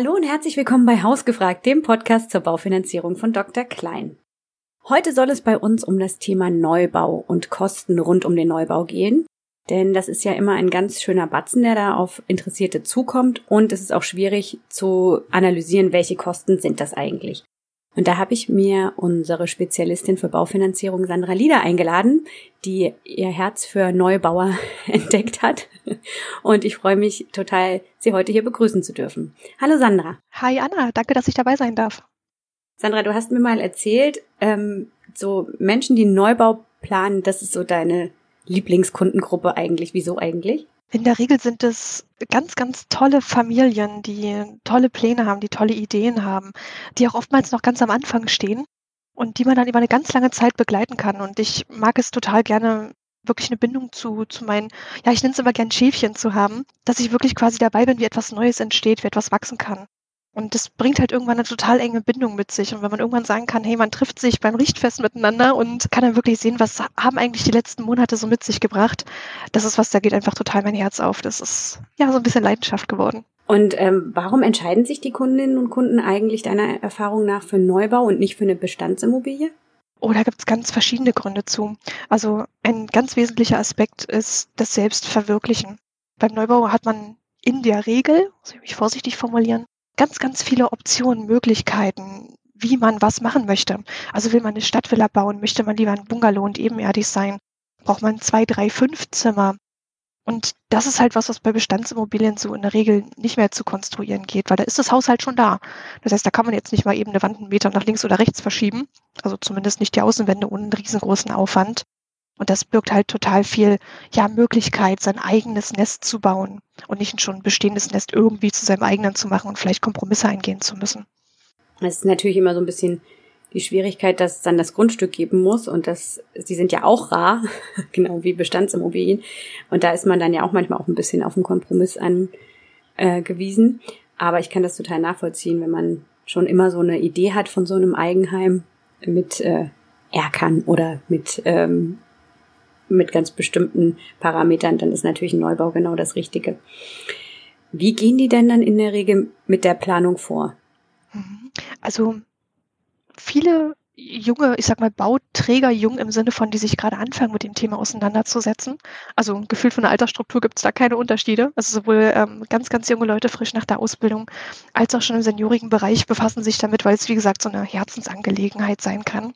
Hallo und herzlich willkommen bei Hausgefragt, dem Podcast zur Baufinanzierung von Dr. Klein. Heute soll es bei uns um das Thema Neubau und Kosten rund um den Neubau gehen. Denn das ist ja immer ein ganz schöner Batzen, der da auf Interessierte zukommt. Und es ist auch schwierig zu analysieren, welche Kosten sind das eigentlich. Und da habe ich mir unsere Spezialistin für Baufinanzierung Sandra Lieder eingeladen, die ihr Herz für Neubauer entdeckt hat. Und ich freue mich total, Sie heute hier begrüßen zu dürfen. Hallo Sandra. Hi Anna, danke, dass ich dabei sein darf. Sandra, du hast mir mal erzählt, ähm, so Menschen, die Neubau planen, das ist so deine Lieblingskundengruppe eigentlich. Wieso eigentlich? In der Regel sind es ganz, ganz tolle Familien, die tolle Pläne haben, die tolle Ideen haben, die auch oftmals noch ganz am Anfang stehen und die man dann über eine ganz lange Zeit begleiten kann. Und ich mag es total gerne, wirklich eine Bindung zu, zu meinen, ja, ich nenne es immer gern Schäfchen zu haben, dass ich wirklich quasi dabei bin, wie etwas Neues entsteht, wie etwas wachsen kann. Und das bringt halt irgendwann eine total enge Bindung mit sich. Und wenn man irgendwann sagen kann, hey, man trifft sich beim Richtfest miteinander und kann dann wirklich sehen, was haben eigentlich die letzten Monate so mit sich gebracht, das ist was, da geht einfach total mein Herz auf. Das ist ja so ein bisschen Leidenschaft geworden. Und ähm, warum entscheiden sich die Kundinnen und Kunden eigentlich deiner Erfahrung nach für Neubau und nicht für eine Bestandsimmobilie? Oh, da gibt es ganz verschiedene Gründe zu. Also ein ganz wesentlicher Aspekt ist das Selbstverwirklichen. Beim Neubau hat man in der Regel, muss ich mich vorsichtig formulieren, ganz, ganz viele Optionen, Möglichkeiten, wie man was machen möchte. Also will man eine Stadtvilla bauen, möchte man lieber ein Bungalow und ebenerdig sein, braucht man zwei, drei, fünf Zimmer. Und das ist halt was, was bei Bestandsimmobilien so in der Regel nicht mehr zu konstruieren geht, weil da ist das Haus halt schon da. Das heißt, da kann man jetzt nicht mal eben eine Wand einen Meter nach links oder rechts verschieben. Also zumindest nicht die Außenwände ohne einen riesengroßen Aufwand. Und das birgt halt total viel, ja, Möglichkeit, sein eigenes Nest zu bauen und nicht schon ein bestehendes Nest irgendwie zu seinem eigenen zu machen und vielleicht Kompromisse eingehen zu müssen. Es ist natürlich immer so ein bisschen die Schwierigkeit, dass es dann das Grundstück geben muss und das, die sind ja auch rar, genau wie Bestandsimmobilien. Und da ist man dann ja auch manchmal auch ein bisschen auf einen Kompromiss angewiesen. Äh, Aber ich kann das total nachvollziehen, wenn man schon immer so eine Idee hat von so einem Eigenheim mit äh, Erkern oder mit ähm, mit ganz bestimmten Parametern, dann ist natürlich ein Neubau genau das Richtige. Wie gehen die denn dann in der Regel mit der Planung vor? Mhm. Also viele junge, ich sag mal, Bauträger, jung im Sinne von, die sich gerade anfangen, mit dem Thema auseinanderzusetzen. Also gefühlt von der Altersstruktur gibt es da keine Unterschiede. Also sowohl ähm, ganz, ganz junge Leute frisch nach der Ausbildung als auch schon im seniorigen Bereich befassen sich damit, weil es, wie gesagt, so eine Herzensangelegenheit sein kann.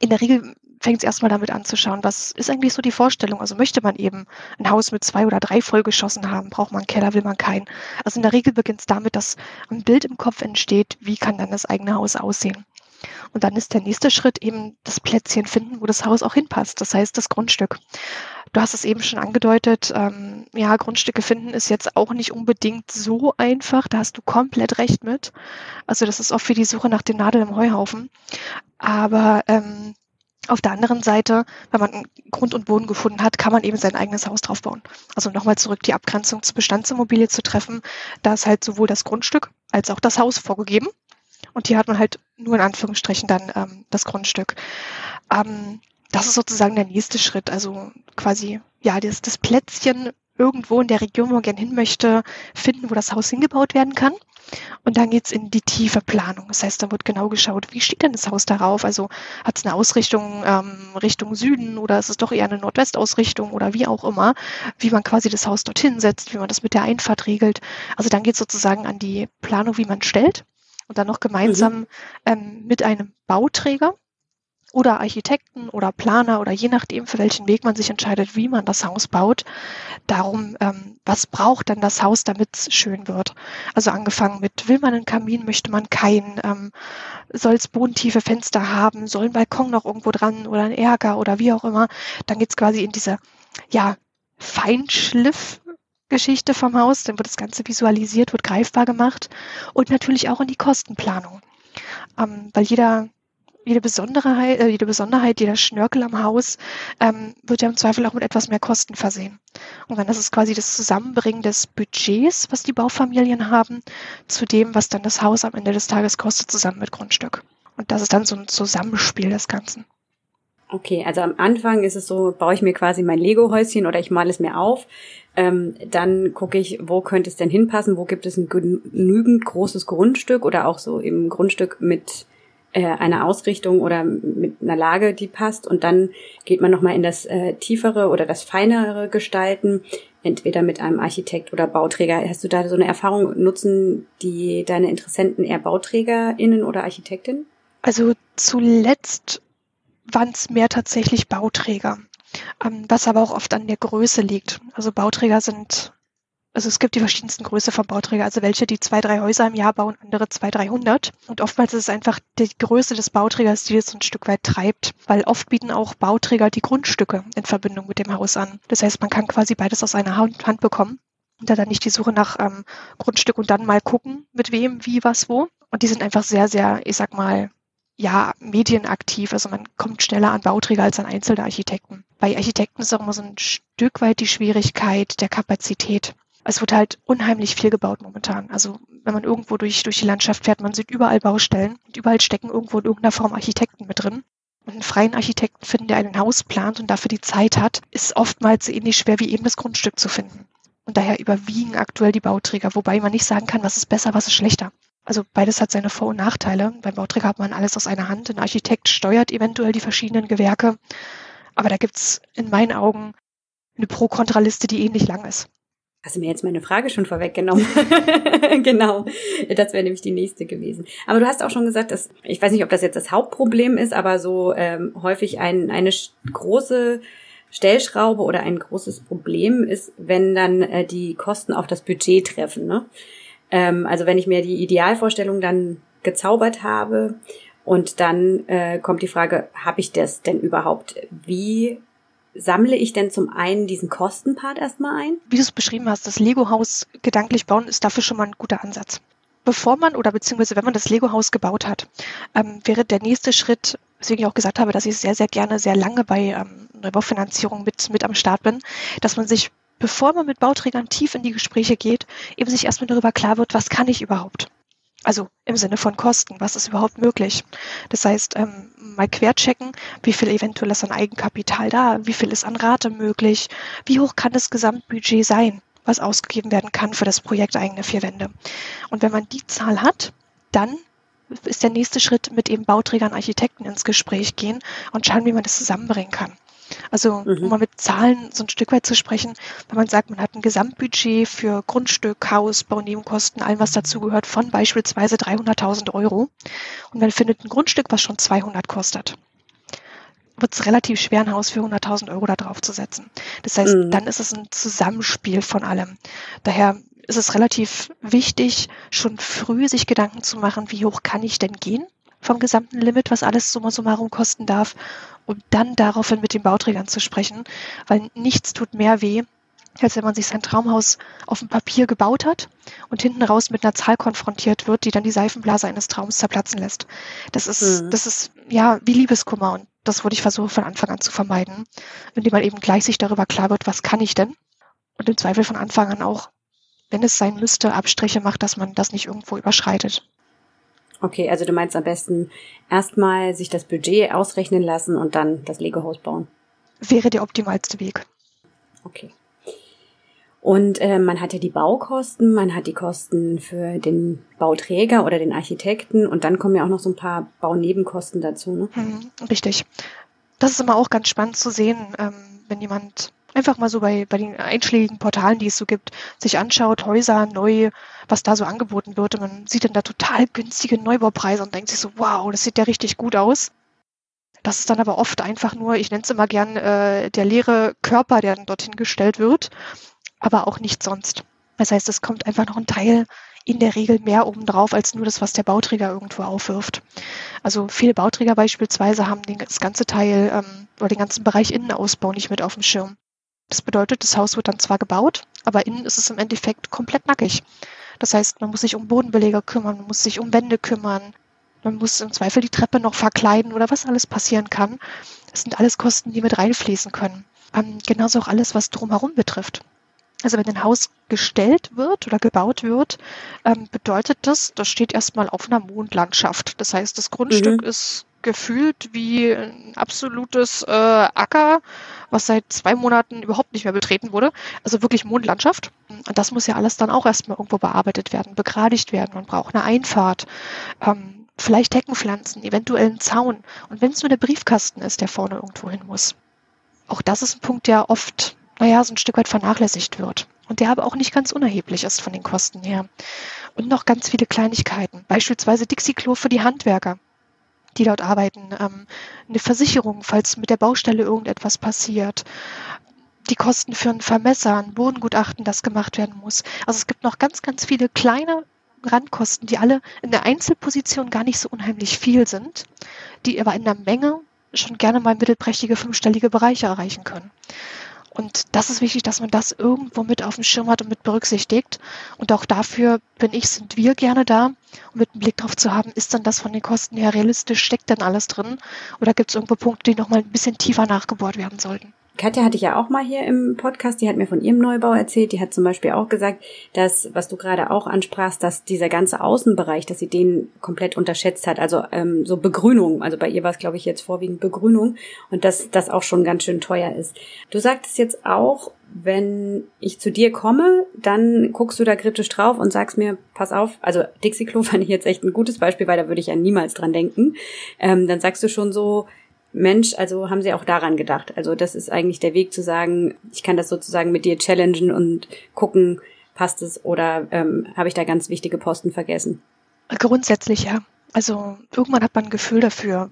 In der Regel fängt es erstmal damit an zu schauen, was ist eigentlich so die Vorstellung? Also möchte man eben ein Haus mit zwei oder drei vollgeschossen haben? Braucht man einen Keller, will man keinen? Also in der Regel beginnt es damit, dass ein Bild im Kopf entsteht, wie kann dann das eigene Haus aussehen? Und dann ist der nächste Schritt eben das Plätzchen finden, wo das Haus auch hinpasst. Das heißt, das Grundstück. Du hast es eben schon angedeutet, ähm, ja, Grundstücke finden ist jetzt auch nicht unbedingt so einfach. Da hast du komplett recht mit. Also das ist oft wie die Suche nach dem Nadel im Heuhaufen. Aber ähm, auf der anderen Seite, wenn man Grund und Boden gefunden hat, kann man eben sein eigenes Haus draufbauen. Also nochmal zurück die Abgrenzung zur Bestandsimmobilie zu treffen. Da ist halt sowohl das Grundstück als auch das Haus vorgegeben. Und hier hat man halt nur in Anführungsstrichen dann ähm, das Grundstück. Ähm, das ist sozusagen der nächste Schritt. Also quasi, ja, das, das Plätzchen irgendwo in der Region, wo man gerne hin möchte, finden, wo das Haus hingebaut werden kann. Und dann geht's in die tiefe Planung. Das heißt, da wird genau geschaut, wie steht denn das Haus darauf? Also hat es eine Ausrichtung ähm, Richtung Süden oder ist es doch eher eine Nordwestausrichtung oder wie auch immer, wie man quasi das Haus dorthin setzt, wie man das mit der Einfahrt regelt. Also dann geht sozusagen an die Planung, wie man stellt und dann noch gemeinsam mhm. ähm, mit einem Bauträger oder Architekten oder Planer oder je nachdem, für welchen Weg man sich entscheidet, wie man das Haus baut, darum, ähm, was braucht dann das Haus, damit es schön wird. Also angefangen mit, will man einen Kamin, möchte man keinen, ähm, soll es bodentiefe Fenster haben, soll ein Balkon noch irgendwo dran oder ein Ärger oder wie auch immer. Dann geht's quasi in diese, ja, Feinschliff Geschichte vom Haus, dann wird das Ganze visualisiert, wird greifbar gemacht und natürlich auch in die Kostenplanung. Ähm, weil jeder jede Besonderheit, äh, jede Besonderheit, jeder Schnörkel am Haus ähm, wird ja im Zweifel auch mit etwas mehr Kosten versehen. Und dann ist es quasi das Zusammenbringen des Budgets, was die Baufamilien haben, zu dem, was dann das Haus am Ende des Tages kostet, zusammen mit Grundstück. Und das ist dann so ein Zusammenspiel des Ganzen. Okay, also am Anfang ist es so, baue ich mir quasi mein Lego-Häuschen oder ich male es mir auf. Ähm, dann gucke ich, wo könnte es denn hinpassen, wo gibt es ein genügend großes Grundstück oder auch so im Grundstück mit äh, Ausrichtung oder mit einer Lage, die passt. Und dann geht man nochmal in das äh, tiefere oder das feinere Gestalten, entweder mit einem Architekt oder Bauträger. Hast du da so eine Erfahrung? Nutzen die deine Interessenten eher BauträgerInnen oder Architektinnen? Also zuletzt waren es mehr tatsächlich Bauträger, ähm, was aber auch oft an der Größe liegt. Also Bauträger sind also es gibt die verschiedensten Größe von Bauträger, also welche, die zwei, drei Häuser im Jahr bauen, andere zwei, dreihundert. Und oftmals ist es einfach die Größe des Bauträgers, die es ein Stück weit treibt, weil oft bieten auch Bauträger die Grundstücke in Verbindung mit dem Haus an. Das heißt, man kann quasi beides aus einer Hand, Hand bekommen und da dann nicht die Suche nach ähm, Grundstück und dann mal gucken, mit wem, wie, was, wo. Und die sind einfach sehr, sehr, ich sag mal, ja, medienaktiv. Also man kommt schneller an Bauträger als an einzelne Architekten. Bei Architekten ist auch immer so ein Stück weit die Schwierigkeit der Kapazität es wird halt unheimlich viel gebaut momentan. Also wenn man irgendwo durch, durch die Landschaft fährt, man sieht überall Baustellen und überall stecken irgendwo in irgendeiner Form Architekten mit drin. Und einen freien Architekten finden, der ein Haus plant und dafür die Zeit hat, ist oftmals ähnlich schwer wie eben das Grundstück zu finden. Und daher überwiegen aktuell die Bauträger, wobei man nicht sagen kann, was ist besser, was ist schlechter. Also beides hat seine Vor- und Nachteile. Beim Bauträger hat man alles aus einer Hand. Ein Architekt steuert eventuell die verschiedenen Gewerke. Aber da gibt's in meinen Augen eine Pro-Kontra-Liste, die ähnlich lang ist. Hast du mir jetzt meine Frage schon vorweggenommen? genau, das wäre nämlich die nächste gewesen. Aber du hast auch schon gesagt, dass ich weiß nicht, ob das jetzt das Hauptproblem ist, aber so ähm, häufig ein, eine große Stellschraube oder ein großes Problem ist, wenn dann äh, die Kosten auf das Budget treffen. Ne? Ähm, also wenn ich mir die Idealvorstellung dann gezaubert habe und dann äh, kommt die Frage, habe ich das denn überhaupt? Wie sammle ich denn zum einen diesen Kostenpart erstmal ein? Wie du es beschrieben hast, das Lego-Haus gedanklich bauen ist dafür schon mal ein guter Ansatz. Bevor man oder beziehungsweise wenn man das Lego-Haus gebaut hat, ähm, wäre der nächste Schritt, weswegen ich auch gesagt habe, dass ich sehr, sehr gerne sehr lange bei ähm, Neubaufinanzierung mit, mit am Start bin, dass man sich, bevor man mit Bauträgern tief in die Gespräche geht, eben sich erstmal darüber klar wird, was kann ich überhaupt? Also im Sinne von Kosten, was ist überhaupt möglich? Das heißt, ähm, mal querchecken, wie viel eventuell ist an Eigenkapital da, wie viel ist an Rate möglich, wie hoch kann das Gesamtbudget sein, was ausgegeben werden kann für das Projekt eigene vier Wände. Und wenn man die Zahl hat, dann ist der nächste Schritt mit eben Bauträgern, Architekten ins Gespräch gehen und schauen, wie man das zusammenbringen kann. Also mhm. um mal mit Zahlen so ein Stück weit zu sprechen, wenn man sagt, man hat ein Gesamtbudget für Grundstück, Haus, Baunebenkosten, allem was dazugehört, von beispielsweise 300.000 Euro und man findet ein Grundstück, was schon 200 kostet wird es relativ schwer, ein Haus für 100.000 Euro da drauf zu setzen. Das heißt, mhm. dann ist es ein Zusammenspiel von allem. Daher ist es relativ wichtig, schon früh sich Gedanken zu machen, wie hoch kann ich denn gehen vom gesamten Limit, was alles summa summarum kosten darf, um dann daraufhin mit den Bauträgern zu sprechen, weil nichts tut mehr weh, als wenn man sich sein Traumhaus auf dem Papier gebaut hat und hinten raus mit einer Zahl konfrontiert wird, die dann die Seifenblase eines Traums zerplatzen lässt. Das ist, mhm. das ist ja wie Liebeskummer und das würde ich versuchen von Anfang an zu vermeiden, indem man eben gleich sich darüber klar wird, was kann ich denn? Und im Zweifel von Anfang an auch, wenn es sein müsste, Abstriche macht, dass man das nicht irgendwo überschreitet. Okay, also du meinst am besten erstmal sich das Budget ausrechnen lassen und dann das Lego-Haus bauen. Wäre der optimalste Weg. Okay. Und äh, man hat ja die Baukosten, man hat die Kosten für den Bauträger oder den Architekten und dann kommen ja auch noch so ein paar Baunebenkosten dazu. Ne? Hm, richtig. Das ist immer auch ganz spannend zu sehen, ähm, wenn jemand einfach mal so bei, bei den einschlägigen Portalen, die es so gibt, sich anschaut, Häuser neu, was da so angeboten wird. Und man sieht dann da total günstige Neubaupreise und denkt sich so, wow, das sieht ja richtig gut aus. Das ist dann aber oft einfach nur, ich nenne es immer gern, äh, der leere Körper, der dann dorthin gestellt wird, aber auch nicht sonst. Das heißt, es kommt einfach noch ein Teil in der Regel mehr obendrauf als nur das, was der Bauträger irgendwo aufwirft. Also viele Bauträger beispielsweise haben den, das ganze Teil ähm, oder den ganzen Bereich Innenausbau nicht mit auf dem Schirm. Das bedeutet, das Haus wird dann zwar gebaut, aber innen ist es im Endeffekt komplett nackig. Das heißt, man muss sich um Bodenbeleger kümmern, man muss sich um Wände kümmern, man muss im Zweifel die Treppe noch verkleiden oder was alles passieren kann. Das sind alles Kosten, die mit reinfließen können. Ähm, genauso auch alles, was drumherum betrifft. Also wenn ein Haus gestellt wird oder gebaut wird, ähm, bedeutet das, das steht erstmal auf einer Mondlandschaft. Das heißt, das Grundstück mhm. ist gefühlt wie ein absolutes äh, Acker, was seit zwei Monaten überhaupt nicht mehr betreten wurde. Also wirklich Mondlandschaft. Und das muss ja alles dann auch erstmal irgendwo bearbeitet werden, begradigt werden. Man braucht eine Einfahrt, ähm, vielleicht Heckenpflanzen, eventuell einen Zaun. Und wenn es nur der Briefkasten ist, der vorne irgendwo hin muss. Auch das ist ein Punkt, der oft, naja, so ein Stück weit vernachlässigt wird. Und der aber auch nicht ganz unerheblich ist von den Kosten her. Und noch ganz viele Kleinigkeiten. Beispielsweise Dixie-Klo für die Handwerker die dort arbeiten, ähm, eine Versicherung, falls mit der Baustelle irgendetwas passiert, die Kosten für ein Vermesser, ein Bodengutachten, das gemacht werden muss. Also es gibt noch ganz, ganz viele kleine Randkosten, die alle in der Einzelposition gar nicht so unheimlich viel sind, die aber in der Menge schon gerne mal mittelprächtige fünfstellige Bereiche erreichen können. Und das ist wichtig, dass man das irgendwo mit auf dem Schirm hat und mit berücksichtigt. Und auch dafür bin ich, sind wir gerne da, um mit einem Blick drauf zu haben, ist dann das von den Kosten her realistisch, steckt dann alles drin? Oder gibt es irgendwo Punkte, die nochmal ein bisschen tiefer nachgebohrt werden sollten? Katja hatte ich ja auch mal hier im Podcast, die hat mir von ihrem Neubau erzählt. Die hat zum Beispiel auch gesagt, dass, was du gerade auch ansprachst, dass dieser ganze Außenbereich, dass sie den komplett unterschätzt hat. Also ähm, so Begrünung, also bei ihr war es, glaube ich, jetzt vorwiegend Begrünung und dass das auch schon ganz schön teuer ist. Du sagtest jetzt auch, wenn ich zu dir komme, dann guckst du da kritisch drauf und sagst mir, pass auf, also Dixie-Klo fand ich jetzt echt ein gutes Beispiel, weil da würde ich ja niemals dran denken. Ähm, dann sagst du schon so, Mensch, also haben sie auch daran gedacht. Also das ist eigentlich der Weg zu sagen, ich kann das sozusagen mit dir challengen und gucken, passt es oder ähm, habe ich da ganz wichtige Posten vergessen? Grundsätzlich ja. Also irgendwann hat man ein Gefühl dafür,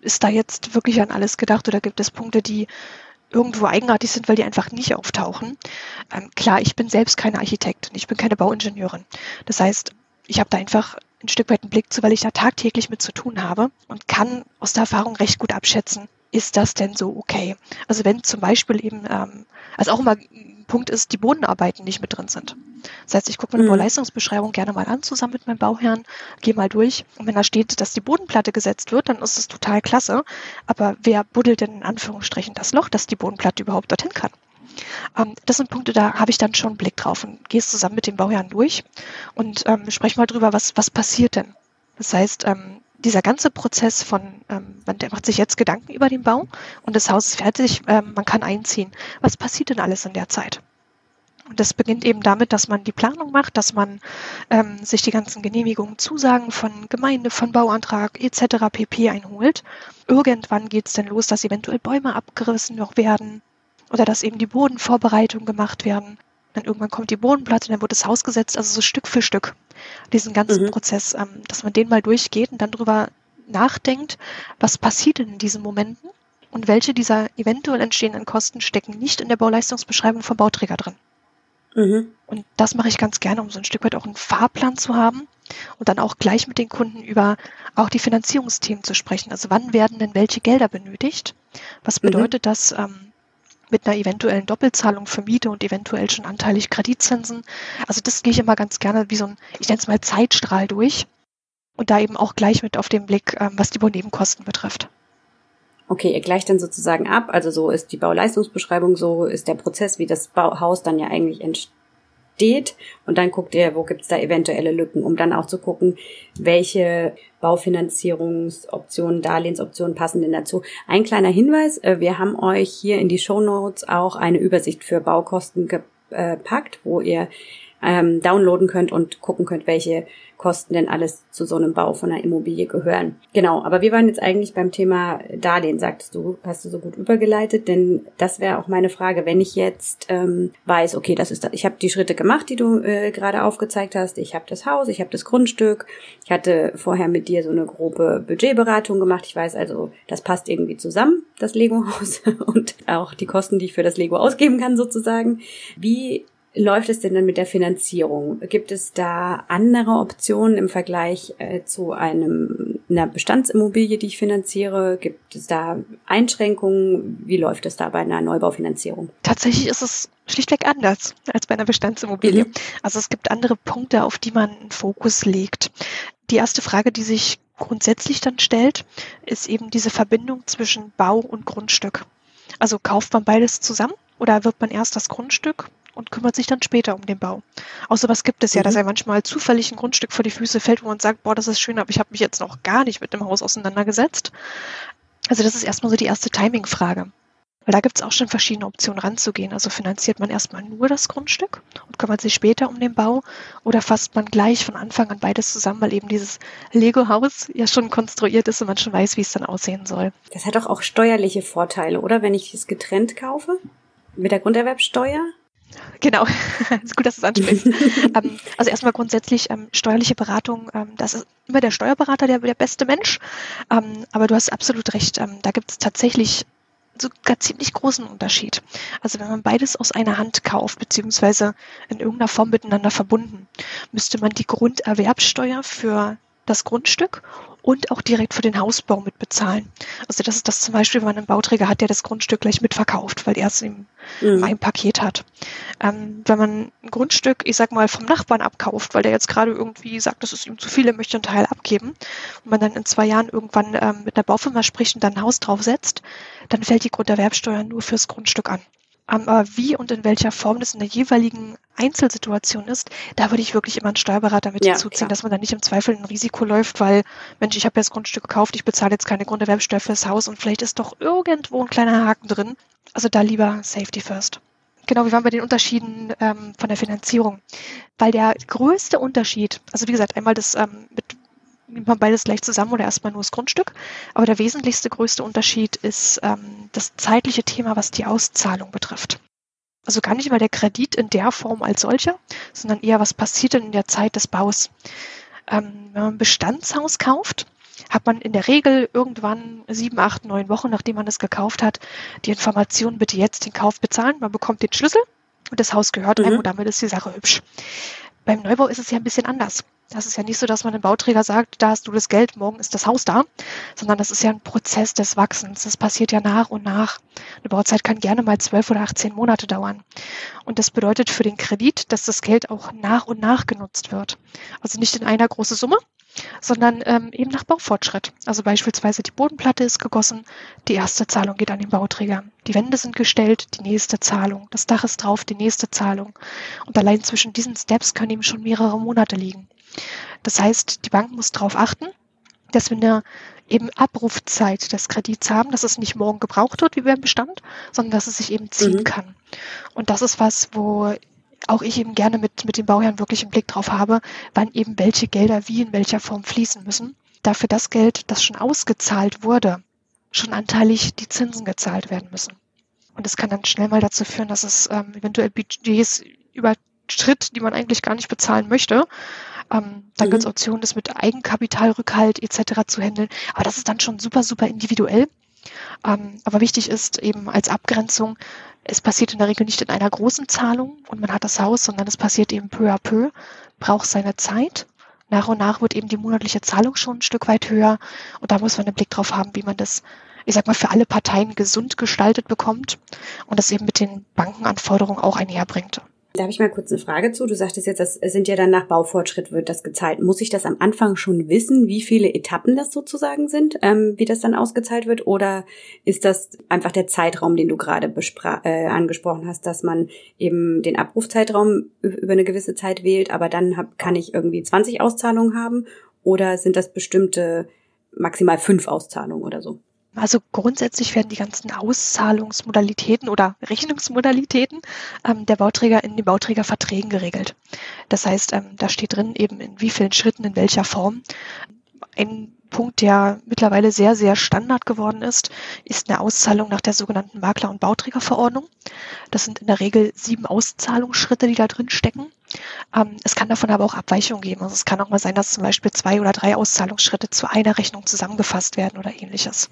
ist da jetzt wirklich an alles gedacht oder gibt es Punkte, die irgendwo eigenartig sind, weil die einfach nicht auftauchen. Ähm, klar, ich bin selbst keine Architektin, ich bin keine Bauingenieurin. Das heißt, ich habe da einfach ein Stück weit einen Blick zu, weil ich da tagtäglich mit zu tun habe und kann aus der Erfahrung recht gut abschätzen, ist das denn so okay? Also wenn zum Beispiel eben, ähm, also auch immer ein Punkt ist, die Bodenarbeiten nicht mit drin sind. Das heißt, ich gucke mir eine mhm. Bauleistungsbeschreibung gerne mal an, zusammen mit meinem Bauherrn, gehe mal durch. Und wenn da steht, dass die Bodenplatte gesetzt wird, dann ist es total klasse. Aber wer buddelt denn in Anführungsstrichen das Loch, dass die Bodenplatte überhaupt dorthin kann? Ähm, das sind Punkte, da habe ich dann schon einen Blick drauf und gehe es zusammen mit dem Bauherrn durch und ähm, spreche mal drüber, was, was passiert denn. Das heißt, ähm, dieser ganze Prozess von, ähm, man der macht sich jetzt Gedanken über den Bau und das Haus ist fertig, ähm, man kann einziehen. Was passiert denn alles in der Zeit? Und das beginnt eben damit, dass man die Planung macht, dass man ähm, sich die ganzen Genehmigungen, Zusagen von Gemeinde, von Bauantrag etc. pp. einholt. Irgendwann geht es dann los, dass eventuell Bäume abgerissen noch werden, oder dass eben die Bodenvorbereitungen gemacht werden. Dann irgendwann kommt die Bodenplatte, dann wird das Haus gesetzt, also so Stück für Stück. Diesen ganzen mhm. Prozess, ähm, dass man den mal durchgeht und dann drüber nachdenkt, was passiert denn in diesen Momenten und welche dieser eventuell entstehenden Kosten stecken nicht in der Bauleistungsbeschreibung vom Bauträger drin. Mhm. Und das mache ich ganz gerne, um so ein Stück weit auch einen Fahrplan zu haben und dann auch gleich mit den Kunden über auch die Finanzierungsthemen zu sprechen. Also wann werden denn welche Gelder benötigt? Was mhm. bedeutet mhm. das ähm, mit einer eventuellen Doppelzahlung für Miete und eventuell schon anteilig Kreditzinsen. Also das gehe ich immer ganz gerne wie so ein, ich nenne es mal Zeitstrahl durch und da eben auch gleich mit auf den Blick, ähm, was die Baunebenkosten betrifft. Okay, ihr gleicht dann sozusagen ab, also so ist die Bauleistungsbeschreibung, so ist der Prozess, wie das Bauhaus dann ja eigentlich entsteht steht und dann guckt ihr, wo gibt's da eventuelle Lücken, um dann auch zu gucken, welche Baufinanzierungsoptionen, Darlehensoptionen passen denn dazu. Ein kleiner Hinweis, äh, wir haben euch hier in die Show Notes auch eine Übersicht für Baukosten gepackt, wo ihr ähm, downloaden könnt und gucken könnt, welche Kosten denn alles zu so einem Bau von einer Immobilie gehören. Genau, aber wir waren jetzt eigentlich beim Thema Darlehen, sagtest du, hast du so gut übergeleitet, denn das wäre auch meine Frage, wenn ich jetzt ähm, weiß, okay, das ist, ich habe die Schritte gemacht, die du äh, gerade aufgezeigt hast, ich habe das Haus, ich habe das Grundstück, ich hatte vorher mit dir so eine grobe Budgetberatung gemacht, ich weiß also, das passt irgendwie zusammen, das Lego-Haus und auch die Kosten, die ich für das Lego ausgeben kann sozusagen. Wie läuft es denn dann mit der Finanzierung? Gibt es da andere Optionen im Vergleich äh, zu einem, einer Bestandsimmobilie, die ich finanziere? Gibt es da Einschränkungen? Wie läuft es da bei einer Neubaufinanzierung? Tatsächlich ist es schlichtweg anders als bei einer Bestandsimmobilie. Mhm. Also es gibt andere Punkte, auf die man einen Fokus legt. Die erste Frage, die sich grundsätzlich dann stellt, ist eben diese Verbindung zwischen Bau und Grundstück. Also kauft man beides zusammen oder wird man erst das Grundstück und kümmert sich dann später um den Bau. Außer was gibt es ja, mhm. dass er manchmal zufällig ein Grundstück vor die Füße fällt, wo man sagt, boah, das ist schön, aber ich habe mich jetzt noch gar nicht mit dem Haus auseinandergesetzt. Also das ist erstmal so die erste Timing-Frage. Weil da gibt es auch schon verschiedene Optionen ranzugehen. Also finanziert man erstmal nur das Grundstück und kümmert sich später um den Bau oder fasst man gleich von Anfang an beides zusammen, weil eben dieses Lego-Haus ja schon konstruiert ist und man schon weiß, wie es dann aussehen soll. Das hat doch auch steuerliche Vorteile, oder? Wenn ich es getrennt kaufe? Mit der Grunderwerbsteuer? Genau, es ist gut, dass du es ansprichst. ähm, also erstmal grundsätzlich ähm, steuerliche Beratung, ähm, das ist immer der Steuerberater der, der beste Mensch. Ähm, aber du hast absolut recht, ähm, da gibt es tatsächlich sogar ziemlich großen Unterschied. Also wenn man beides aus einer Hand kauft, beziehungsweise in irgendeiner Form miteinander verbunden, müsste man die Grunderwerbsteuer für das Grundstück und auch direkt für den Hausbau mitbezahlen. Also das ist das zum Beispiel, wenn man einen Bauträger hat, der das Grundstück gleich mitverkauft, weil er es im, mhm. im Paket hat. Ähm, wenn man ein Grundstück, ich sag mal, vom Nachbarn abkauft, weil der jetzt gerade irgendwie sagt, das ist ihm zu viel, er möchte einen Teil abgeben, und man dann in zwei Jahren irgendwann ähm, mit einer Baufirma spricht und dann ein Haus draufsetzt, dann fällt die Grunderwerbsteuer nur fürs Grundstück an. Aber wie und in welcher Form das in der jeweiligen Einzelsituation ist, da würde ich wirklich immer einen Steuerberater mit ja, hinzuziehen, klar. dass man da nicht im Zweifel ein Risiko läuft, weil, Mensch, ich habe ja das Grundstück gekauft, ich bezahle jetzt keine Grunderwerbsteuer fürs Haus und vielleicht ist doch irgendwo ein kleiner Haken drin. Also da lieber Safety First. Genau, wie waren bei den Unterschieden ähm, von der Finanzierung? Weil der größte Unterschied, also wie gesagt, einmal das ähm, mit nimmt man beides gleich zusammen oder erstmal nur das Grundstück. Aber der wesentlichste größte Unterschied ist ähm, das zeitliche Thema, was die Auszahlung betrifft. Also gar nicht mal der Kredit in der Form als solcher, sondern eher, was passiert denn in der Zeit des Baus. Ähm, wenn man ein Bestandshaus kauft, hat man in der Regel irgendwann sieben, acht, neun Wochen, nachdem man es gekauft hat, die Information, bitte jetzt den Kauf bezahlen. Man bekommt den Schlüssel und das Haus gehört mhm. einem und damit ist die Sache hübsch. Beim Neubau ist es ja ein bisschen anders. Das ist ja nicht so, dass man dem Bauträger sagt, da hast du das Geld, morgen ist das Haus da, sondern das ist ja ein Prozess des Wachsens. Das passiert ja nach und nach. Eine Bauzeit kann gerne mal zwölf oder achtzehn Monate dauern. Und das bedeutet für den Kredit, dass das Geld auch nach und nach genutzt wird. Also nicht in einer großen Summe, sondern ähm, eben nach Baufortschritt. Also beispielsweise die Bodenplatte ist gegossen, die erste Zahlung geht an den Bauträger. Die Wände sind gestellt, die nächste Zahlung. Das Dach ist drauf, die nächste Zahlung. Und allein zwischen diesen Steps können eben schon mehrere Monate liegen. Das heißt, die Bank muss darauf achten, dass wir eine eben Abrufzeit des Kredits haben, dass es nicht morgen gebraucht wird, wie beim Bestand, sondern dass es sich eben ziehen mhm. kann. Und das ist was, wo auch ich eben gerne mit, mit den Bauherren wirklich einen Blick drauf habe, wann eben welche Gelder wie in welcher Form fließen müssen. Dafür das Geld, das schon ausgezahlt wurde, schon anteilig die Zinsen gezahlt werden müssen. Und das kann dann schnell mal dazu führen, dass es ähm, eventuell Budgets übertritt, die man eigentlich gar nicht bezahlen möchte. Ähm, dann mhm. gibt es Optionen, das mit Eigenkapitalrückhalt etc. zu handeln. Aber das ist dann schon super, super individuell. Ähm, aber wichtig ist eben als Abgrenzung, es passiert in der Regel nicht in einer großen Zahlung und man hat das Haus, sondern es passiert eben peu à peu, braucht seine Zeit. Nach und nach wird eben die monatliche Zahlung schon ein Stück weit höher und da muss man einen Blick drauf haben, wie man das, ich sag mal, für alle Parteien gesund gestaltet bekommt und das eben mit den Bankenanforderungen auch einherbringt. Da habe ich mal kurz eine Frage zu. Du sagtest jetzt, das sind ja dann nach Baufortschritt wird das gezahlt. Muss ich das am Anfang schon wissen, wie viele Etappen das sozusagen sind, ähm, wie das dann ausgezahlt wird? Oder ist das einfach der Zeitraum, den du gerade äh, angesprochen hast, dass man eben den Abrufzeitraum über eine gewisse Zeit wählt, aber dann hab, kann ich irgendwie 20 Auszahlungen haben? Oder sind das bestimmte maximal fünf Auszahlungen oder so? Also grundsätzlich werden die ganzen Auszahlungsmodalitäten oder Rechnungsmodalitäten ähm, der Bauträger in den Bauträgerverträgen geregelt. Das heißt, ähm, da steht drin eben in wie vielen Schritten, in welcher Form. Ein Punkt, der mittlerweile sehr, sehr Standard geworden ist, ist eine Auszahlung nach der sogenannten Makler- und Bauträgerverordnung. Das sind in der Regel sieben Auszahlungsschritte, die da drin stecken. Ähm, es kann davon aber auch Abweichungen geben. Also es kann auch mal sein, dass zum Beispiel zwei oder drei Auszahlungsschritte zu einer Rechnung zusammengefasst werden oder ähnliches.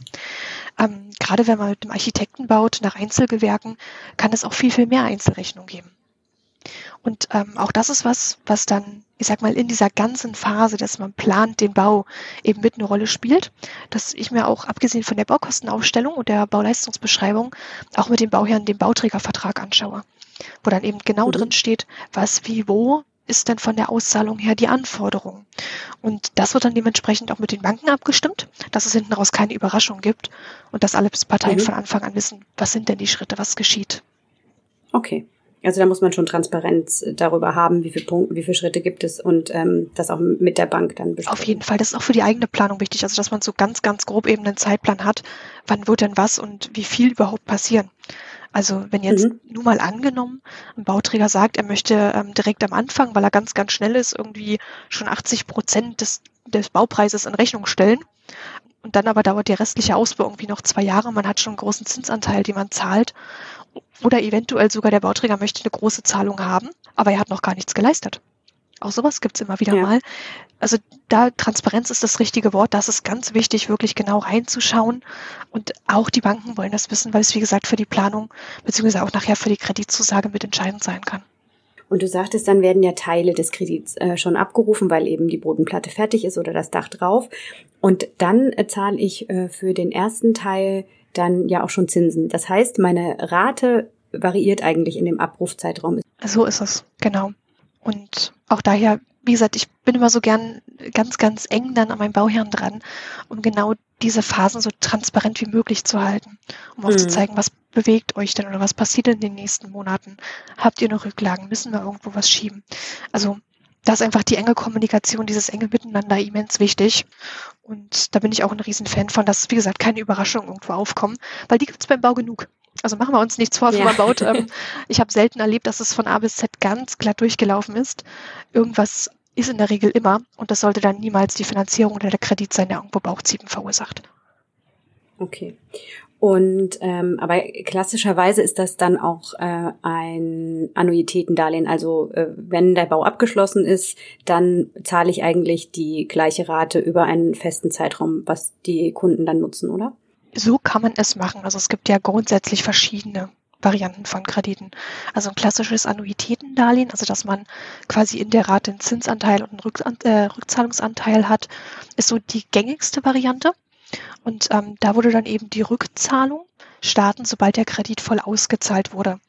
Ähm, gerade wenn man mit dem Architekten baut, nach Einzelgewerken, kann es auch viel, viel mehr Einzelrechnungen geben. Und ähm, auch das ist was, was dann, ich sag mal, in dieser ganzen Phase, dass man plant den Bau, eben mit eine Rolle spielt, dass ich mir auch, abgesehen von der Baukostenaufstellung und der Bauleistungsbeschreibung, auch mit dem Bauherrn den Bauträgervertrag anschaue, wo dann eben genau mhm. drin steht, was, wie, wo ist denn von der Auszahlung her die Anforderung? Und das wird dann dementsprechend auch mit den Banken abgestimmt, dass es hinten raus keine Überraschung gibt und dass alle Parteien mhm. von Anfang an wissen, was sind denn die Schritte, was geschieht. Okay. Also da muss man schon Transparenz darüber haben, wie viele Punkte, wie viele Schritte gibt es und ähm, das auch mit der Bank dann besprechen. Auf jeden Fall, das ist auch für die eigene Planung wichtig, also dass man so ganz, ganz grob eben einen Zeitplan hat, wann wird denn was und wie viel überhaupt passieren. Also wenn jetzt mhm. nur mal angenommen, ein Bauträger sagt, er möchte ähm, direkt am Anfang, weil er ganz, ganz schnell ist, irgendwie schon 80 Prozent des, des Baupreises in Rechnung stellen. Und dann aber dauert die restliche Ausbau irgendwie noch zwei Jahre. Man hat schon einen großen Zinsanteil, den man zahlt. Oder eventuell sogar der Bauträger möchte eine große Zahlung haben, aber er hat noch gar nichts geleistet. Auch sowas gibt's immer wieder ja. mal. Also da Transparenz ist das richtige Wort. Das ist ganz wichtig, wirklich genau reinzuschauen. Und auch die Banken wollen das wissen, weil es, wie gesagt, für die Planung beziehungsweise auch nachher für die Kreditzusage mitentscheidend sein kann. Und du sagtest, dann werden ja Teile des Kredits äh, schon abgerufen, weil eben die Bodenplatte fertig ist oder das Dach drauf. Und dann äh, zahle ich äh, für den ersten Teil dann ja auch schon Zinsen. Das heißt, meine Rate variiert eigentlich in dem Abrufzeitraum. So ist es, genau. Und auch daher, wie gesagt, ich bin immer so gern ganz, ganz eng dann an meinem Bauherrn dran, um genau diese Phasen so transparent wie möglich zu halten, um auch mhm. zu zeigen, was bewegt euch denn oder was passiert in den nächsten Monaten? Habt ihr noch Rücklagen? Müssen wir irgendwo was schieben? Also da ist einfach die enge Kommunikation, dieses enge Miteinander immens wichtig. Und da bin ich auch ein Riesenfan von, dass, wie gesagt, keine Überraschungen irgendwo aufkommen, weil die gibt's beim Bau genug. Also machen wir uns nichts vor, ja. man baut. Ähm, ich habe selten erlebt, dass es von A bis Z ganz glatt durchgelaufen ist. Irgendwas ist in der Regel immer und das sollte dann niemals die Finanzierung oder der Kredit sein, der irgendwo Bauchziehen verursacht. Okay. Und ähm, aber klassischerweise ist das dann auch äh, ein Annuitätendarlehen. Also äh, wenn der Bau abgeschlossen ist, dann zahle ich eigentlich die gleiche Rate über einen festen Zeitraum, was die Kunden dann nutzen, oder? So kann man es machen. Also es gibt ja grundsätzlich verschiedene Varianten von Krediten. Also ein klassisches Annuitätendarlehen, also dass man quasi in der Rate einen Zinsanteil und einen äh, Rückzahlungsanteil hat, ist so die gängigste Variante. Und ähm, da wurde dann eben die Rückzahlung starten, sobald der Kredit voll ausgezahlt wurde.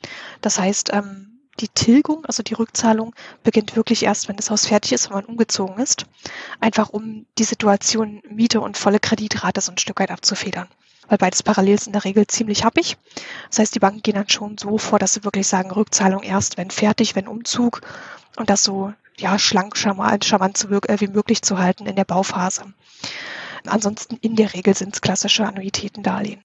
Das heißt, ähm, die Tilgung, also die Rückzahlung, beginnt wirklich erst, wenn das Haus fertig ist, wenn man umgezogen ist. Einfach um die Situation Miete und volle Kreditrate so ein Stück weit abzufedern weil beides parallel ist in der Regel ziemlich happig. Das heißt, die Banken gehen dann schon so vor, dass sie wirklich sagen, Rückzahlung erst, wenn fertig, wenn Umzug und das so ja schlank, charmant, charmant zu, äh, wie möglich zu halten in der Bauphase. Ansonsten in der Regel sind es klassische Annuitätendarlehen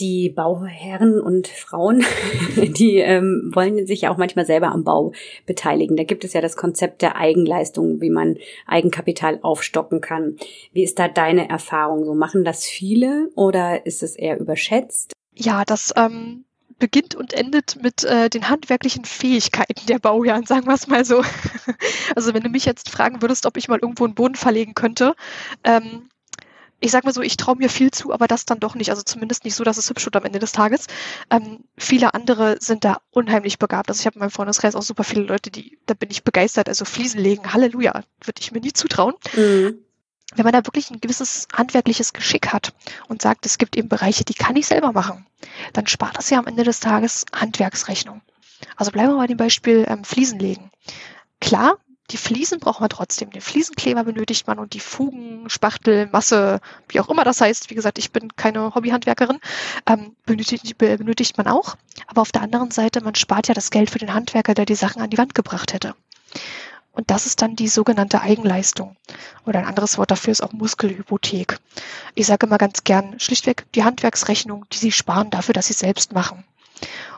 die Bauherren und Frauen, die ähm, wollen sich ja auch manchmal selber am Bau beteiligen. Da gibt es ja das Konzept der Eigenleistung, wie man Eigenkapital aufstocken kann. Wie ist da deine Erfahrung? So machen das viele oder ist es eher überschätzt? Ja, das ähm, beginnt und endet mit äh, den handwerklichen Fähigkeiten der Bauherren, sagen wir es mal so. also wenn du mich jetzt fragen würdest, ob ich mal irgendwo einen Boden verlegen könnte, ähm, ich sag mal so, ich traue mir viel zu, aber das dann doch nicht. Also zumindest nicht so, dass es hübsch wird am Ende des Tages. Ähm, viele andere sind da unheimlich begabt. Also ich habe in meinem Freundeskreis auch super viele Leute, die, da bin ich begeistert. Also Fliesen legen, Halleluja, würde ich mir nie zutrauen. Mhm. Wenn man da wirklich ein gewisses handwerkliches Geschick hat und sagt, es gibt eben Bereiche, die kann ich selber machen, dann spart das ja am Ende des Tages Handwerksrechnung. Also bleiben wir bei dem Beispiel ähm, Fliesen legen. Klar, die Fliesen braucht man trotzdem. Den Fliesenkleber benötigt man und die Fugen, Spachtel, Masse, wie auch immer das heißt. Wie gesagt, ich bin keine Hobbyhandwerkerin. Ähm, benötigt, benötigt man auch. Aber auf der anderen Seite, man spart ja das Geld für den Handwerker, der die Sachen an die Wand gebracht hätte. Und das ist dann die sogenannte Eigenleistung. Oder ein anderes Wort dafür ist auch Muskelhypothek. Ich sage immer ganz gern, schlichtweg die Handwerksrechnung, die sie sparen dafür, dass sie selbst machen.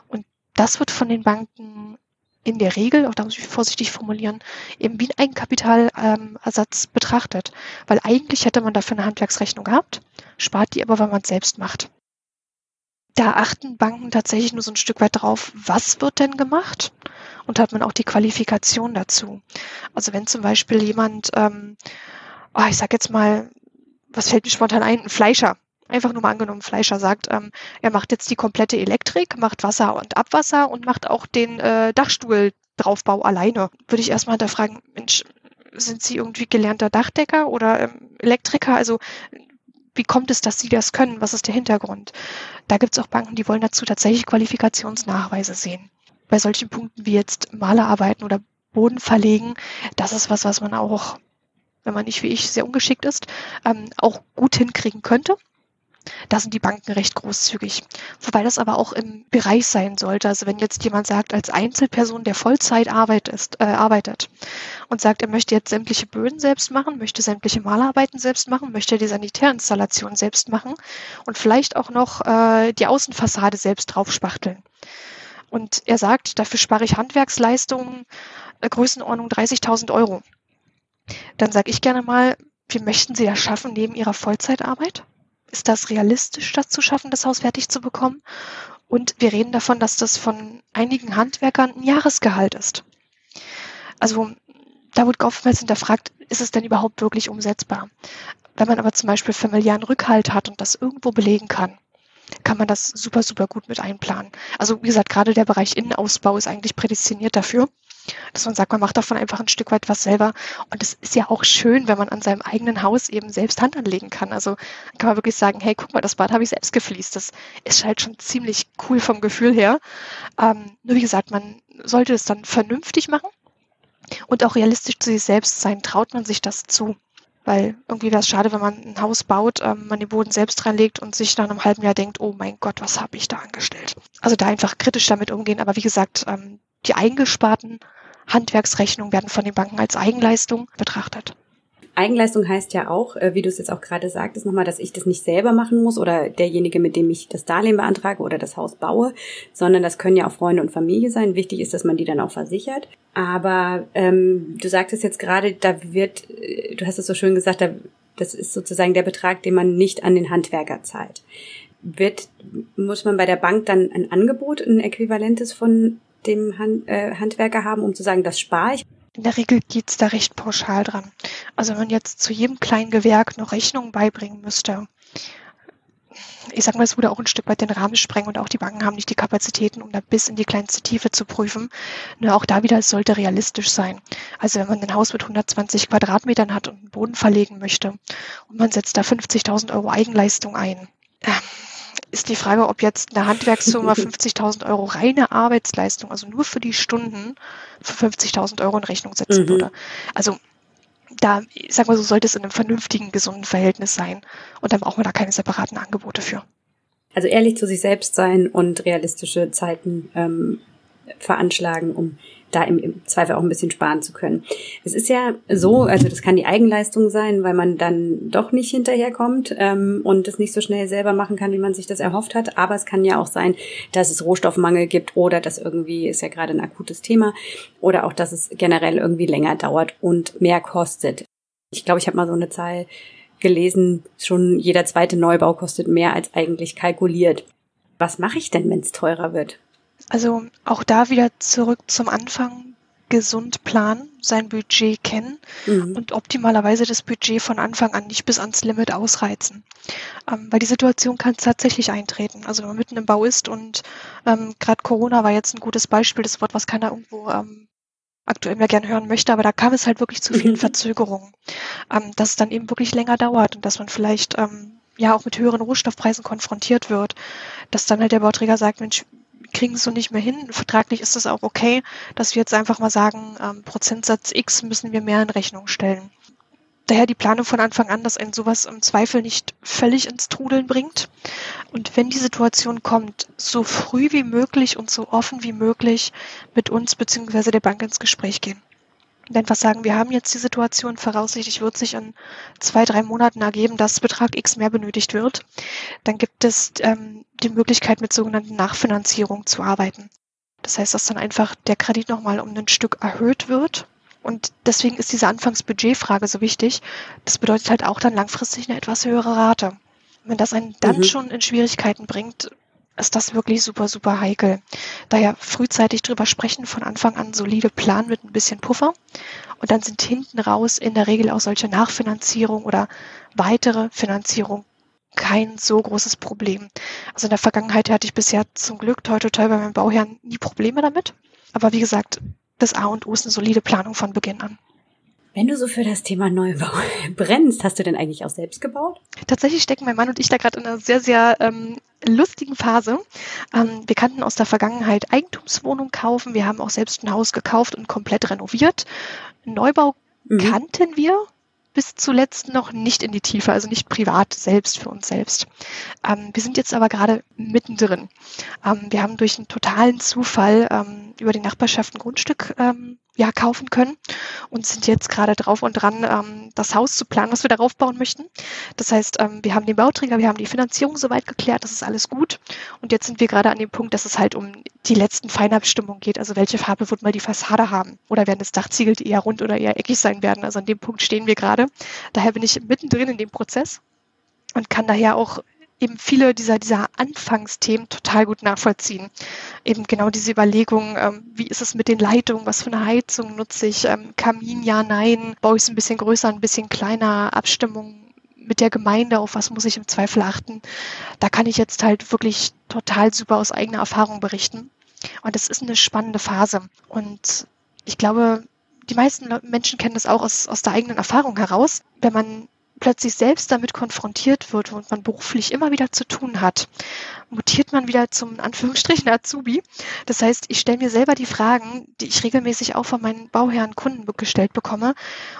Und das wird von den Banken in der Regel, auch da muss ich vorsichtig formulieren, eben wie ein Eigenkapitalersatz ähm, betrachtet. Weil eigentlich hätte man dafür eine Handwerksrechnung gehabt, spart die aber, weil man es selbst macht. Da achten Banken tatsächlich nur so ein Stück weit drauf, was wird denn gemacht? Und hat man auch die Qualifikation dazu. Also wenn zum Beispiel jemand, ähm, oh, ich sag jetzt mal, was fällt mir spontan ein, ein Fleischer, einfach nur mal angenommen, Fleischer sagt, ähm, er macht jetzt die komplette Elektrik, macht Wasser und Abwasser und macht auch den äh, Dachstuhl Draufbau alleine. Würde ich erstmal hinterfragen, Mensch, sind Sie irgendwie gelernter Dachdecker oder ähm, Elektriker? Also wie kommt es, dass Sie das können? Was ist der Hintergrund? Da gibt es auch Banken, die wollen dazu tatsächlich Qualifikationsnachweise sehen. Bei solchen Punkten wie jetzt Malerarbeiten oder Boden verlegen, das ist was, was man auch, wenn man nicht wie ich sehr ungeschickt ist, ähm, auch gut hinkriegen könnte Da sind die Banken recht großzügig. Wobei das aber auch im Bereich sein sollte. Also wenn jetzt jemand sagt, als Einzelperson, der Vollzeit arbeit ist, äh, arbeitet und sagt, er möchte jetzt sämtliche Böden selbst machen, möchte sämtliche Malarbeiten selbst machen, möchte die Sanitärinstallation selbst machen und vielleicht auch noch äh, die Außenfassade selbst draufspachteln. Und er sagt, dafür spare ich Handwerksleistungen äh, Größenordnung 30.000 Euro. Dann sage ich gerne mal, wie möchten Sie das schaffen neben Ihrer Vollzeitarbeit? Ist das realistisch, das zu schaffen, das Haus fertig zu bekommen? Und wir reden davon, dass das von einigen Handwerkern ein Jahresgehalt ist. Also da wird oftmals hinterfragt, ist es denn überhaupt wirklich umsetzbar? Wenn man aber zum Beispiel familiären Rückhalt hat und das irgendwo belegen kann, kann man das super, super gut mit einplanen. Also wie gesagt, gerade der Bereich Innenausbau ist eigentlich prädestiniert dafür dass man sagt, man macht davon einfach ein Stück weit was selber. Und es ist ja auch schön, wenn man an seinem eigenen Haus eben selbst Hand anlegen kann. Also kann man wirklich sagen, hey, guck mal, das Bad habe ich selbst gefliest. Das ist halt schon ziemlich cool vom Gefühl her. Ähm, nur wie gesagt, man sollte es dann vernünftig machen und auch realistisch zu sich selbst sein. Traut man sich das zu? Weil irgendwie wäre es schade, wenn man ein Haus baut, ähm, man den Boden selbst reinlegt und sich nach einem halben Jahr denkt, oh mein Gott, was habe ich da angestellt? Also da einfach kritisch damit umgehen. Aber wie gesagt, ähm, die eingesparten Handwerksrechnungen werden von den Banken als Eigenleistung betrachtet. Eigenleistung heißt ja auch, äh, wie du es jetzt auch gerade sagtest, nochmal, dass ich das nicht selber machen muss oder derjenige, mit dem ich das Darlehen beantrage oder das Haus baue, sondern das können ja auch Freunde und Familie sein. Wichtig ist, dass man die dann auch versichert. Aber ähm, du sagtest jetzt gerade, da wird, äh, du hast es so schön gesagt, da, das ist sozusagen der Betrag, den man nicht an den Handwerker zahlt. Wird, muss man bei der Bank dann ein Angebot, ein äquivalentes von dem Hand, äh, Handwerker haben, um zu sagen, das spare ich? In der Regel geht's da recht pauschal dran. Also wenn man jetzt zu jedem kleinen Gewerk noch Rechnungen beibringen müsste, ich sag mal, es würde auch ein Stück weit den Rahmen sprengen und auch die Banken haben nicht die Kapazitäten, um da bis in die kleinste Tiefe zu prüfen. Nur auch da wieder, es sollte realistisch sein. Also wenn man ein Haus mit 120 Quadratmetern hat und einen Boden verlegen möchte und man setzt da 50.000 Euro Eigenleistung ein, ähm, ist die Frage, ob jetzt eine Handwerksfirma 50.000 Euro reine Arbeitsleistung, also nur für die Stunden, für 50.000 Euro in Rechnung setzen mhm. würde. Also da, ich sag mal so, sollte es in einem vernünftigen, gesunden Verhältnis sein. Und dann brauchen wir da keine separaten Angebote für. Also ehrlich zu sich selbst sein und realistische Zeiten ähm, veranschlagen, um da im, im Zweifel auch ein bisschen sparen zu können. Es ist ja so, also das kann die Eigenleistung sein, weil man dann doch nicht hinterherkommt ähm, und es nicht so schnell selber machen kann, wie man sich das erhofft hat. Aber es kann ja auch sein, dass es Rohstoffmangel gibt oder dass irgendwie, ist ja gerade ein akutes Thema, oder auch, dass es generell irgendwie länger dauert und mehr kostet. Ich glaube, ich habe mal so eine Zahl gelesen, schon jeder zweite Neubau kostet mehr als eigentlich kalkuliert. Was mache ich denn, wenn es teurer wird? Also auch da wieder zurück zum Anfang. Gesund planen, sein Budget kennen mhm. und optimalerweise das Budget von Anfang an nicht bis ans Limit ausreizen. Ähm, weil die Situation kann tatsächlich eintreten. Also wenn man mitten im Bau ist und ähm, gerade Corona war jetzt ein gutes Beispiel, das Wort, was keiner irgendwo ähm, aktuell mehr gern hören möchte, aber da kam es halt wirklich zu vielen mhm. Verzögerungen, ähm, dass es dann eben wirklich länger dauert und dass man vielleicht ähm, ja auch mit höheren Rohstoffpreisen konfrontiert wird, dass dann halt der Bauträger sagt, Mensch, kriegen es so nicht mehr hin. Vertraglich ist es auch okay, dass wir jetzt einfach mal sagen, ähm, Prozentsatz X müssen wir mehr in Rechnung stellen. Daher die Planung von Anfang an, dass ein sowas im Zweifel nicht völlig ins Trudeln bringt. Und wenn die Situation kommt, so früh wie möglich und so offen wie möglich mit uns bzw. der Bank ins Gespräch gehen und einfach sagen, wir haben jetzt die Situation, voraussichtlich wird sich in zwei, drei Monaten ergeben, dass Betrag X mehr benötigt wird, dann gibt es ähm, die Möglichkeit, mit sogenannten Nachfinanzierung zu arbeiten. Das heißt, dass dann einfach der Kredit nochmal um ein Stück erhöht wird. Und deswegen ist diese Anfangsbudgetfrage so wichtig. Das bedeutet halt auch dann langfristig eine etwas höhere Rate. Wenn das einen dann mhm. schon in Schwierigkeiten bringt, ist das wirklich super, super heikel. Daher frühzeitig drüber sprechen, von Anfang an solide planen mit ein bisschen Puffer. Und dann sind hinten raus in der Regel auch solche Nachfinanzierung oder weitere Finanzierung kein so großes Problem. Also in der Vergangenheit hatte ich bisher zum Glück toi toi toi bei meinem Bauherrn nie Probleme damit. Aber wie gesagt, das A und O ist eine solide Planung von Beginn an. Wenn du so für das Thema Neubau brennst, hast du denn eigentlich auch selbst gebaut? Tatsächlich stecken mein Mann und ich da gerade in einer sehr, sehr ähm, lustigen Phase. Ähm, wir kannten aus der Vergangenheit Eigentumswohnung kaufen. Wir haben auch selbst ein Haus gekauft und komplett renoviert. Neubau mhm. kannten wir, bis zuletzt noch nicht in die Tiefe, also nicht privat selbst für uns selbst. Ähm, wir sind jetzt aber gerade mittendrin. Ähm, wir haben durch einen totalen Zufall ähm, über die Nachbarschaft ein Grundstück ähm, ja, kaufen können und sind jetzt gerade drauf und dran, ähm, das Haus zu planen, was wir darauf bauen möchten. Das heißt, ähm, wir haben den Bauträger, wir haben die Finanzierung soweit geklärt, das ist alles gut. Und jetzt sind wir gerade an dem Punkt, dass es halt um die letzten Feinabstimmungen geht. Also welche Farbe wird mal die Fassade haben? Oder werden das Dachziegel eher rund oder eher eckig sein werden? Also an dem Punkt stehen wir gerade. Daher bin ich mittendrin in dem Prozess und kann daher auch eben viele dieser, dieser Anfangsthemen total gut nachvollziehen. Eben genau diese Überlegung, ähm, wie ist es mit den Leitungen, was für eine Heizung nutze ich, ähm, Kamin, ja, nein, baue ich es ein bisschen größer, ein bisschen kleiner, Abstimmung mit der Gemeinde, auf was muss ich im Zweifel achten. Da kann ich jetzt halt wirklich total super aus eigener Erfahrung berichten. Und es ist eine spannende Phase. Und ich glaube, die meisten Menschen kennen das auch aus, aus der eigenen Erfahrung heraus. Wenn man plötzlich selbst damit konfrontiert wird und man beruflich immer wieder zu tun hat, mutiert man wieder zum Anführungsstrichen Azubi. Das heißt, ich stelle mir selber die Fragen, die ich regelmäßig auch von meinen Bauherren Kunden gestellt bekomme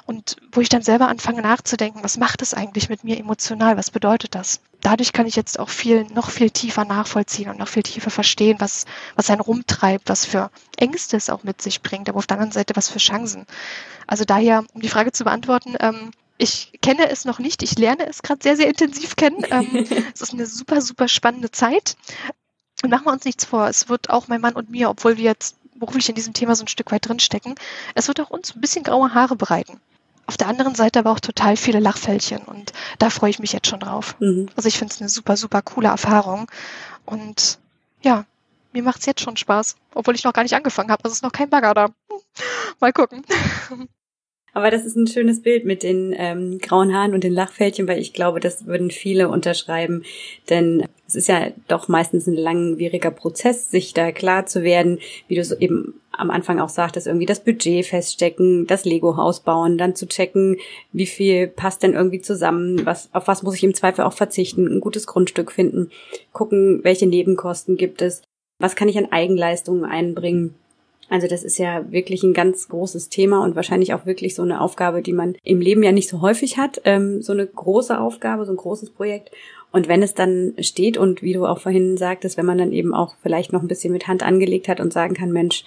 und wo ich dann selber anfange nachzudenken, was macht es eigentlich mit mir emotional, was bedeutet das? Dadurch kann ich jetzt auch viel, noch viel tiefer nachvollziehen und noch viel tiefer verstehen, was, was einen rumtreibt, was für Ängste es auch mit sich bringt, aber auf der anderen Seite was für Chancen. Also daher, um die Frage zu beantworten, ähm, ich kenne es noch nicht, ich lerne es gerade sehr, sehr intensiv kennen. Ähm, es ist eine super, super spannende Zeit. Und machen wir uns nichts vor, es wird auch mein Mann und mir, obwohl wir jetzt beruflich in diesem Thema so ein Stück weit drinstecken, es wird auch uns ein bisschen graue Haare bereiten. Auf der anderen Seite aber auch total viele Lachfältchen und da freue ich mich jetzt schon drauf. Mhm. Also ich finde es eine super, super coole Erfahrung und ja, mir macht es jetzt schon Spaß, obwohl ich noch gar nicht angefangen habe. Also es ist noch kein Bagger da. Mal gucken. Aber das ist ein schönes Bild mit den ähm, grauen Haaren und den Lachfältchen, weil ich glaube, das würden viele unterschreiben. Denn es ist ja doch meistens ein langwieriger Prozess, sich da klar zu werden, wie du es eben am Anfang auch sagtest, irgendwie das Budget feststecken, das Lego-Haus bauen, dann zu checken, wie viel passt denn irgendwie zusammen, was, auf was muss ich im Zweifel auch verzichten, ein gutes Grundstück finden, gucken, welche Nebenkosten gibt es, was kann ich an Eigenleistungen einbringen also das ist ja wirklich ein ganz großes Thema und wahrscheinlich auch wirklich so eine Aufgabe, die man im Leben ja nicht so häufig hat. Ähm, so eine große Aufgabe, so ein großes Projekt. Und wenn es dann steht und wie du auch vorhin sagtest, wenn man dann eben auch vielleicht noch ein bisschen mit Hand angelegt hat und sagen kann, Mensch,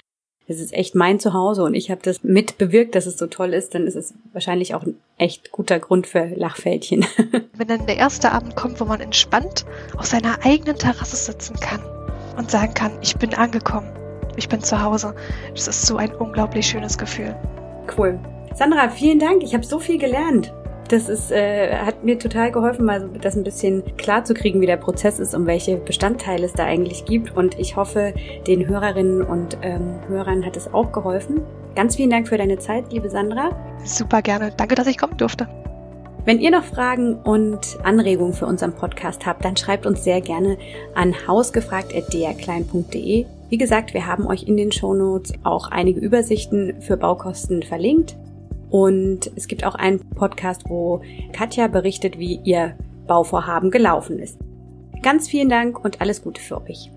das ist echt mein Zuhause und ich habe das mit bewirkt, dass es so toll ist, dann ist es wahrscheinlich auch ein echt guter Grund für Lachfältchen. Wenn dann der erste Abend kommt, wo man entspannt auf seiner eigenen Terrasse sitzen kann und sagen kann, ich bin angekommen ich bin zu Hause. Das ist so ein unglaublich schönes Gefühl. Cool. Sandra, vielen Dank. Ich habe so viel gelernt. Das ist, äh, hat mir total geholfen, mal das ein bisschen klar zu kriegen, wie der Prozess ist und welche Bestandteile es da eigentlich gibt. Und ich hoffe, den Hörerinnen und ähm, Hörern hat es auch geholfen. Ganz vielen Dank für deine Zeit, liebe Sandra. Super gerne. Danke, dass ich kommen durfte. Wenn ihr noch Fragen und Anregungen für unseren Podcast habt, dann schreibt uns sehr gerne an hausgefragt.drklein.de wie gesagt, wir haben euch in den Shownotes auch einige Übersichten für Baukosten verlinkt. Und es gibt auch einen Podcast, wo Katja berichtet, wie ihr Bauvorhaben gelaufen ist. Ganz vielen Dank und alles Gute für euch.